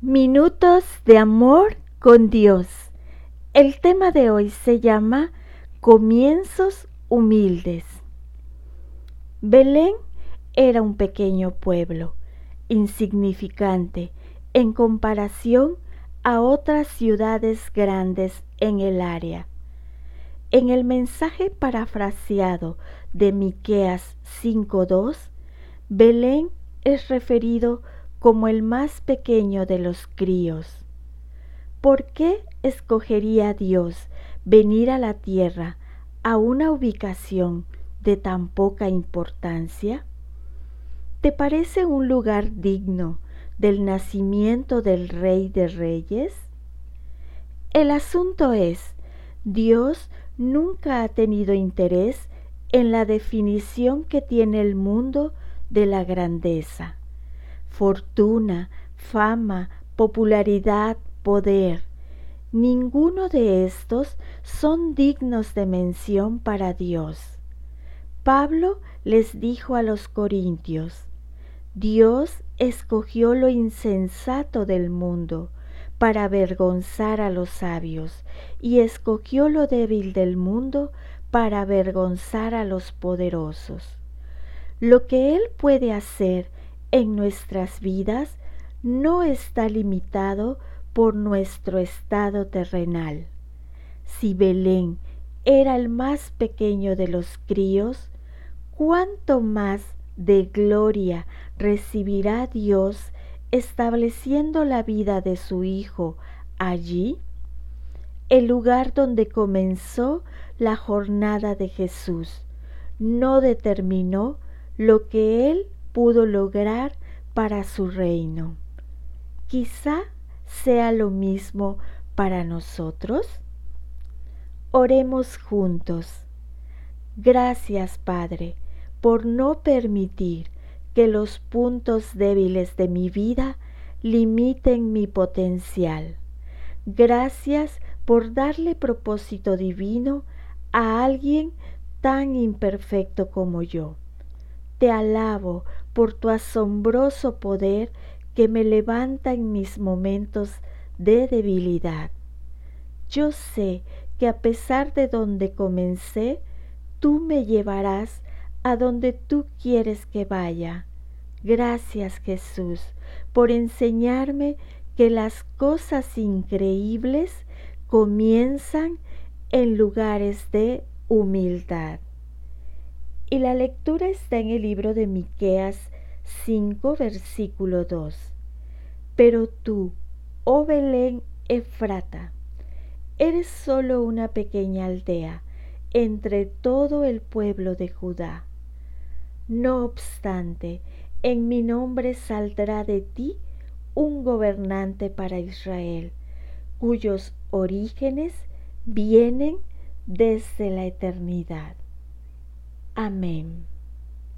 Minutos de amor con Dios. El tema de hoy se llama Comienzos humildes. Belén era un pequeño pueblo, insignificante en comparación a otras ciudades grandes en el área. En el mensaje parafraseado de Miqueas 5:2, Belén es referido el más pequeño de los críos. ¿Por qué escogería Dios venir a la tierra a una ubicación de tan poca importancia? ¿Te parece un lugar digno del nacimiento del Rey de Reyes? El asunto es, Dios nunca ha tenido interés en la definición que tiene el mundo de la grandeza fortuna, fama, popularidad, poder. Ninguno de estos son dignos de mención para Dios. Pablo les dijo a los corintios, Dios escogió lo insensato del mundo para avergonzar a los sabios, y escogió lo débil del mundo para avergonzar a los poderosos. Lo que Él puede hacer en nuestras vidas no está limitado por nuestro estado terrenal. Si Belén era el más pequeño de los críos, ¿cuánto más de gloria recibirá Dios estableciendo la vida de su Hijo allí? El lugar donde comenzó la jornada de Jesús no determinó lo que Él pudo lograr para su reino. Quizá sea lo mismo para nosotros. Oremos juntos. Gracias, Padre, por no permitir que los puntos débiles de mi vida limiten mi potencial. Gracias por darle propósito divino a alguien tan imperfecto como yo. Te alabo por tu asombroso poder que me levanta en mis momentos de debilidad. Yo sé que a pesar de donde comencé, tú me llevarás a donde tú quieres que vaya. Gracias Jesús por enseñarme que las cosas increíbles comienzan en lugares de humildad. Y la lectura está en el libro de Miqueas 5, versículo 2. Pero tú, oh Belén Efrata, eres solo una pequeña aldea entre todo el pueblo de Judá. No obstante, en mi nombre saldrá de ti un gobernante para Israel, cuyos orígenes vienen desde la eternidad. Amén.